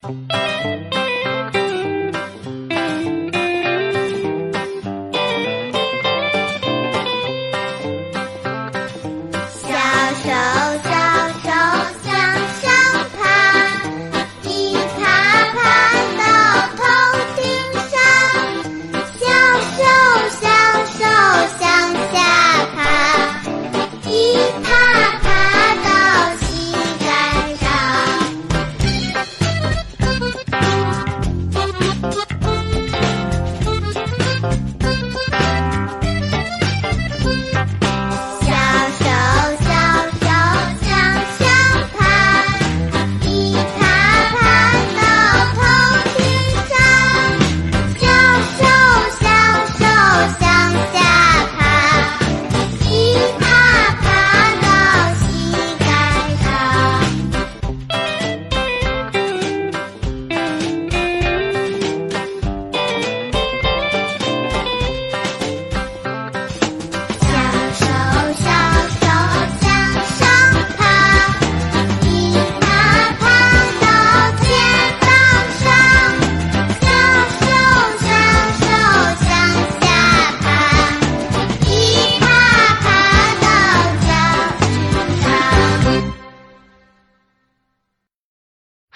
小手